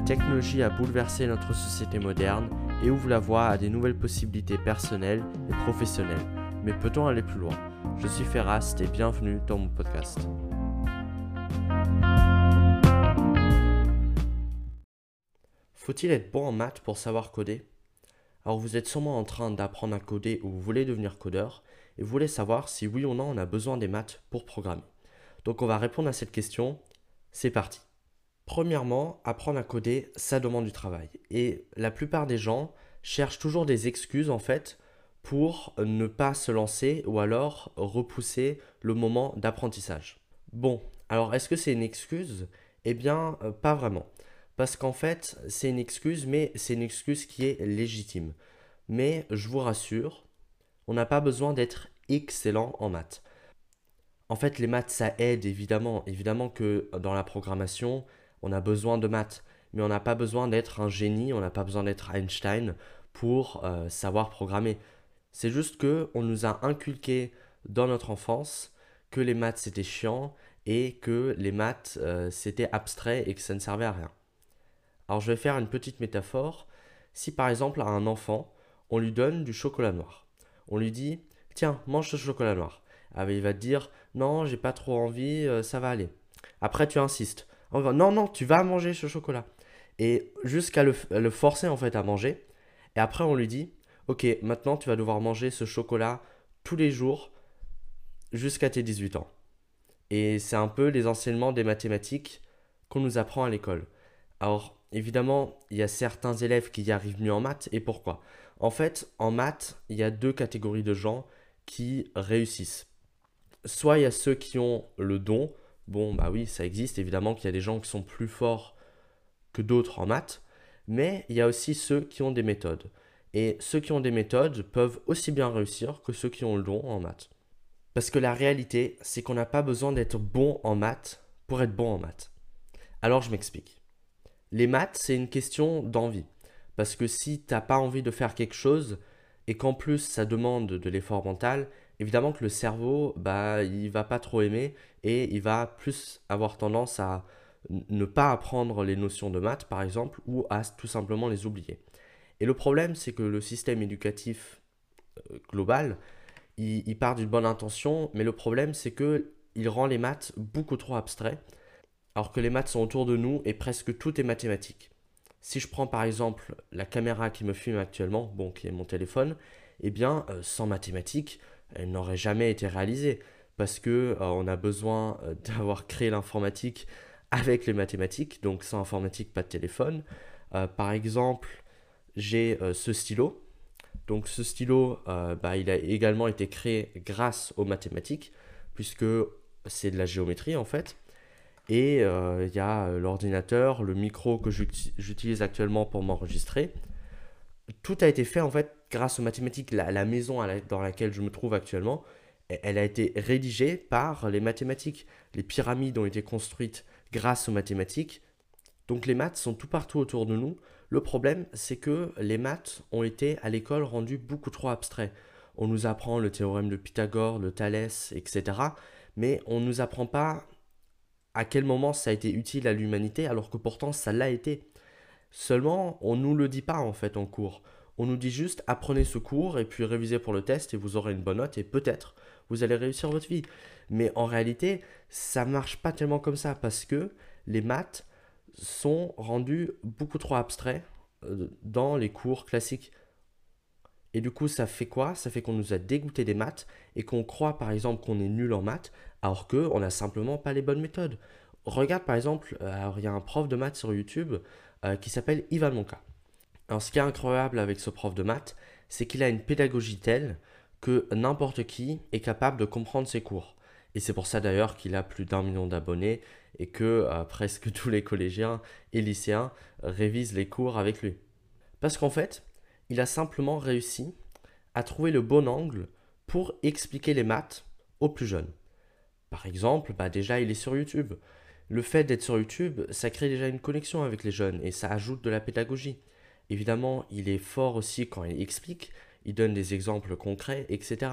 La technologie a bouleversé notre société moderne et ouvre la voie à des nouvelles possibilités personnelles et professionnelles. Mais peut-on aller plus loin? Je suis Ferrast et bienvenue dans mon podcast. Faut-il être bon en maths pour savoir coder? Alors vous êtes sûrement en train d'apprendre à coder ou vous voulez devenir codeur et vous voulez savoir si oui ou non on a besoin des maths pour programmer. Donc on va répondre à cette question. C'est parti. Premièrement, apprendre à coder, ça demande du travail. Et la plupart des gens cherchent toujours des excuses en fait pour ne pas se lancer ou alors repousser le moment d'apprentissage. Bon, alors est-ce que c'est une excuse? Eh bien, euh, pas vraiment. Parce qu'en fait, c'est une excuse, mais c'est une excuse qui est légitime. Mais je vous rassure, on n'a pas besoin d'être excellent en maths. En fait, les maths, ça aide évidemment. Évidemment que dans la programmation, on a besoin de maths, mais on n'a pas besoin d'être un génie, on n'a pas besoin d'être Einstein pour euh, savoir programmer. C'est juste que on nous a inculqué dans notre enfance que les maths c'était chiant et que les maths euh, c'était abstrait et que ça ne servait à rien. Alors je vais faire une petite métaphore. Si par exemple à un enfant, on lui donne du chocolat noir, on lui dit tiens mange ce chocolat noir, ah, il va te dire non j'ai pas trop envie, euh, ça va aller. Après tu insistes, non, non, tu vas manger ce chocolat. Et jusqu'à le, forcer en fait à manger. Et après, on lui dit, ok, maintenant tu vas devoir manger ce chocolat tous les jours jusqu'à tes 18 ans. Et c'est un peu les enseignements des mathématiques qu'on nous apprend à l'école. Alors, évidemment, il y a certains élèves qui y arrivent mieux en maths. Et pourquoi? En fait, en maths, il y a deux catégories de gens qui réussissent. Soit il y a ceux qui ont le don, Bon, bah oui, ça existe, évidemment qu'il y a des gens qui sont plus forts que d'autres en maths, mais il y a aussi ceux qui ont des méthodes. Et ceux qui ont des méthodes peuvent aussi bien réussir que ceux qui ont le don en maths. Parce que la réalité, c'est qu'on n'a pas besoin d'être bon en maths pour être bon en maths. Alors je m'explique. Les maths, c'est une question d'envie. Parce que si tu n'as pas envie de faire quelque chose et qu'en plus ça demande de l'effort mental, évidemment que le cerveau, bah, il va pas trop aimer et il va plus avoir tendance à ne pas apprendre les notions de maths, par exemple, ou à tout simplement les oublier. Et le problème, c'est que le système éducatif euh, global, il, part d'une bonne intention, mais le problème, c'est que il rend les maths beaucoup trop abstraits, alors que les maths sont autour de nous et presque tout est mathématique. Si je prends par exemple la caméra qui me filme actuellement, bon, qui est mon téléphone, eh bien, euh, sans mathématiques, elle n'aurait jamais été réalisée parce que euh, on a besoin euh, d'avoir créé l'informatique avec les mathématiques, donc sans informatique, pas de téléphone. Euh, par exemple, j'ai ce stylo. Donc ce stylo, bah, il a également été créé grâce aux mathématiques, puisque c'est de la géométrie en fait. Et il y a l'ordinateur, le micro que j'utilise actuellement pour m'enregistrer. Tout a été fait en fait grâce aux mathématiques, la, maison dans laquelle je me trouve actuellement, elle a été rédigée par les mathématiques. Les pyramides ont été construites grâce aux mathématiques. Donc les maths sont tout partout autour de nous. Le problème, c'est que les maths ont été à l'école rendus beaucoup trop abstraits. On nous apprend le théorème de Pythagore, le Thalès, etc. Mais on ne nous apprend pas à quel moment ça a été utile à l'humanité, alors que pourtant ça l'a été. Seulement, on ne nous le dit pas en fait en cours. On nous dit juste apprenez ce cours et puis révisez pour le test et vous aurez une bonne note et peut-être vous allez réussir votre vie. Mais en réalité, ça marche pas tellement comme ça parce que les maths sont rendus beaucoup trop abstraits euh, dans les cours classiques. Et du coup, ça fait quoi? Ça fait qu'on nous a dégoûté des maths et qu'on croit par exemple qu'on est nul en maths alors qu'on n'a simplement pas les bonnes méthodes. Regarde par exemple, euh, il y a un prof de maths sur YouTube euh, qui s'appelle Ivan Monka. Alors ce qui est incroyable avec ce prof de maths, c'est qu'il a une pédagogie telle que n'importe qui est capable de comprendre ses cours. Et c'est pour ça d'ailleurs qu'il a plus d'un million d'abonnés et que euh, presque tous les collégiens et lycéens révisent les cours avec lui. Parce qu'en fait, il a simplement réussi à trouver le bon angle pour expliquer les maths aux plus jeunes. Par exemple, bah déjà il est sur YouTube. Le fait d'être sur YouTube, ça crée déjà une connexion avec les jeunes et ça ajoute de la pédagogie. Évidemment, il est fort aussi quand il explique, il donne des exemples concrets, etc.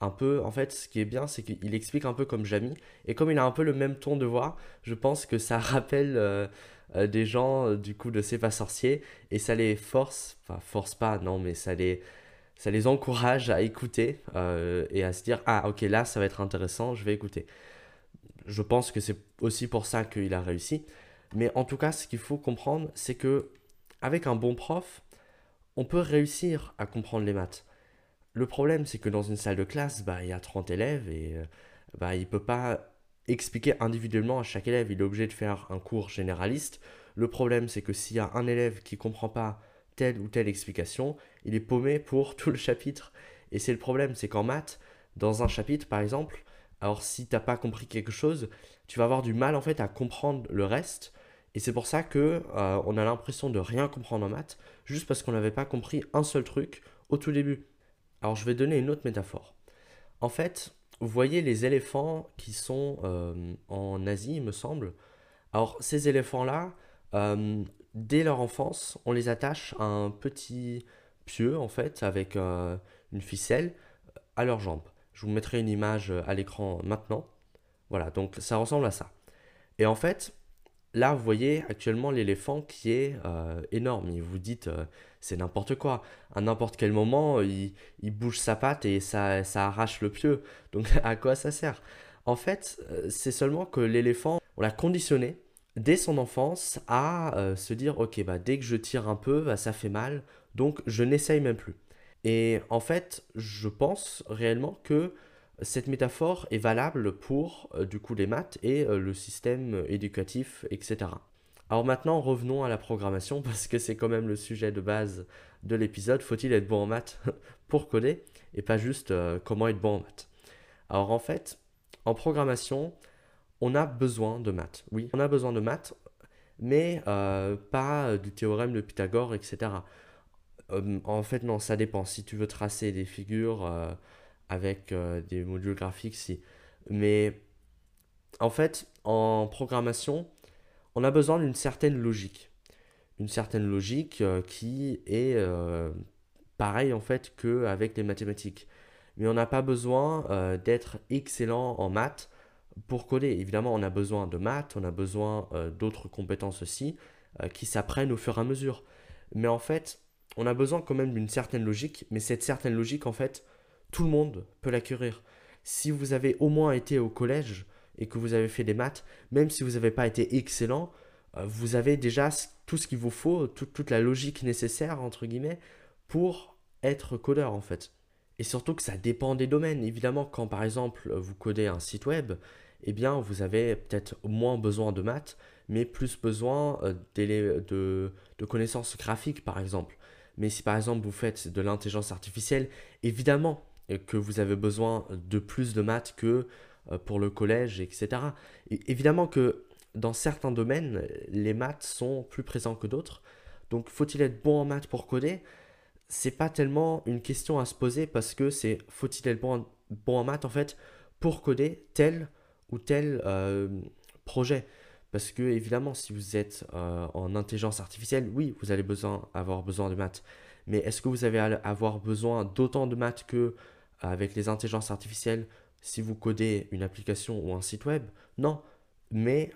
un peu, en fait, ce qui est bien, c'est qu'il explique un peu comme Jamie. Et comme il a un peu le même ton de voix, je pense que ça rappelle euh, euh, des gens, euh, du coup, de C'est pas sorcier. Et ça les force, enfin, force pas, non, mais ça les, ça les encourage à écouter et à se dire, ah, ok, là, ça va être intéressant, je vais écouter. Je pense que c'est aussi pour ça qu'il a réussi. Mais en tout cas, ce qu'il faut comprendre, c'est que avec un bon prof, on peut réussir à comprendre les maths. Le problème, c'est que dans une salle de classe, bah, il y a 30 élèves et euh, bah, il ne peut pas expliquer individuellement à chaque élève. Il est obligé de faire un cours généraliste. Le problème, c'est que s'il y a un élève qui ne comprend pas telle ou telle explication, il est paumé pour tout le chapitre. Et c'est le problème, c'est qu'en maths, dans un chapitre par exemple, alors si tu n'as pas compris quelque chose, tu vas avoir du mal en fait à comprendre le reste. Et c'est pour ça que euh, on a l'impression de rien comprendre en maths, juste parce qu'on n'avait pas compris un seul truc au tout début. Alors je vais donner une autre métaphore. En fait, vous voyez les éléphants qui sont euh, en Asie, il me semble. Alors ces éléphants-là, euh, dès leur enfance, on les attache à un petit pieu, en fait, avec une ficelle à leurs jambes. Je vous mettrai une image à l'écran maintenant. Voilà, donc ça ressemble à ça. Et en fait, là, vous voyez actuellement l'éléphant qui est euh, énorme. Et vous dites, euh, c'est n'importe quoi. À n'importe quel moment, il, bouge sa patte et ça, arrache le pieu. Donc, à quoi ça sert? En fait, euh, c'est seulement que l'éléphant, on l'a conditionné dès son enfance à se dire, ok, bah, dès que je tire un peu, bah, ça fait mal. Donc, je n'essaye même plus. Et en fait, je pense réellement que cette métaphore est valable pour euh, du coup les maths et euh, le système éducatif, etc. Alors maintenant, revenons à la programmation parce que c'est quand même le sujet de base de l'épisode. Faut-il être bon en maths pour coder et pas juste euh, comment être bon en maths? Alors en fait, en programmation, on a besoin de maths. Oui, on a besoin de maths, mais pas du théorème de Pythagore, etc. en fait, non, ça dépend. Si tu veux tracer des figures avec euh, des modules graphiques, si. Mais en fait, en programmation, on a besoin d'une certaine logique. Une certaine logique euh, qui est euh, pareille en fait qu'avec les mathématiques. Mais on n'a pas besoin d'être excellent en maths pour coder. Évidemment, on a besoin de maths, on a besoin d'autres compétences aussi qui s'apprennent au fur et à mesure. Mais en fait, on a besoin quand même d'une certaine logique, mais cette certaine logique, en fait, tout le monde peut l'acquérir. Si vous avez au moins été au collège et que vous avez fait des maths, même si vous n'avez pas été excellent, euh, vous avez déjà tout ce qu'il vous faut, toute la logique nécessaire, entre guillemets, pour être codeur en fait. Et surtout que ça dépend des domaines. Évidemment, quand par exemple vous codez un site web, eh bien vous avez peut-être moins besoin de maths, mais plus besoin euh, de, de connaissances graphiques par exemple. Mais si par exemple vous faites de l'intelligence artificielle, évidemment, que vous avez besoin de plus de maths que euh, pour le collège, etc. évidemment que dans certains domaines, les maths sont plus présents que d'autres. Donc faut-il être bon en maths pour coder? C'est pas tellement une question à se poser parce que c'est faut-il être bon en, bon en maths en fait pour coder tel ou tel euh, projet? Parce que évidemment, si vous êtes euh, en intelligence artificielle, oui, vous allez besoin, avoir besoin de maths. Mais est-ce que vous allez avoir besoin d'autant de maths que avec les intelligences artificielles si vous codez une application ou un site web Non. Mais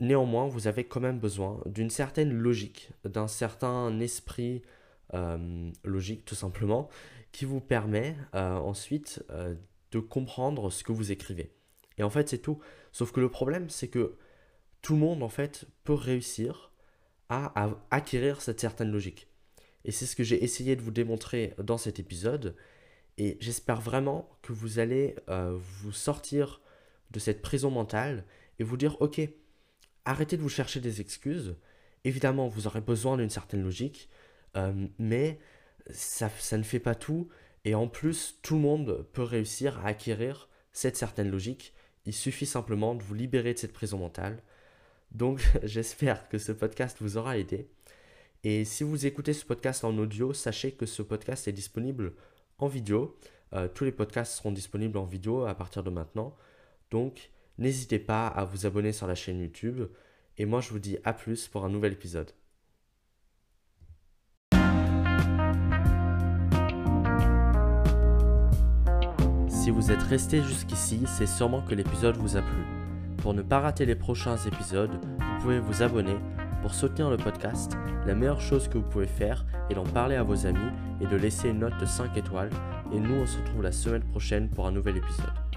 néanmoins, vous avez quand même besoin d'une certaine logique, d'un certain esprit euh, logique tout simplement, qui vous permet euh, ensuite euh, de comprendre ce que vous écrivez. Et en fait, c'est tout. Sauf que le problème, c'est que tout le monde, en fait, peut réussir à acquérir cette certaine logique. Et c'est ce que j'ai essayé de vous démontrer dans cet épisode. Et j'espère vraiment que vous allez euh, vous sortir de cette prison mentale et vous dire, ok, arrêtez de vous chercher des excuses. Évidemment, vous aurez besoin d'une certaine logique, euh, mais ça, ça ne fait pas tout. Et en plus, tout le monde peut réussir à acquérir cette certaine logique. Il suffit simplement de vous libérer de cette prison mentale. Donc, j'espère que ce podcast vous aura aidé. Et si vous écoutez ce podcast en audio, sachez que ce podcast est disponible en vidéo. Euh, tous les podcasts seront disponibles en vidéo à partir de maintenant. Donc, n'hésitez pas à vous abonner sur la chaîne YouTube. Et moi, je vous dis à plus pour un nouvel épisode. Si Si vous êtes resté jusqu'ici, c'est sûrement que l'épisode vous a plu. Pour ne pas rater les prochains épisodes, vous pouvez vous abonner. Pour soutenir le podcast, la meilleure chose que vous pouvez faire est d'en parler à vos amis et de laisser une note de 5 étoiles. Et nous, on se retrouve la semaine prochaine pour un nouvel épisode.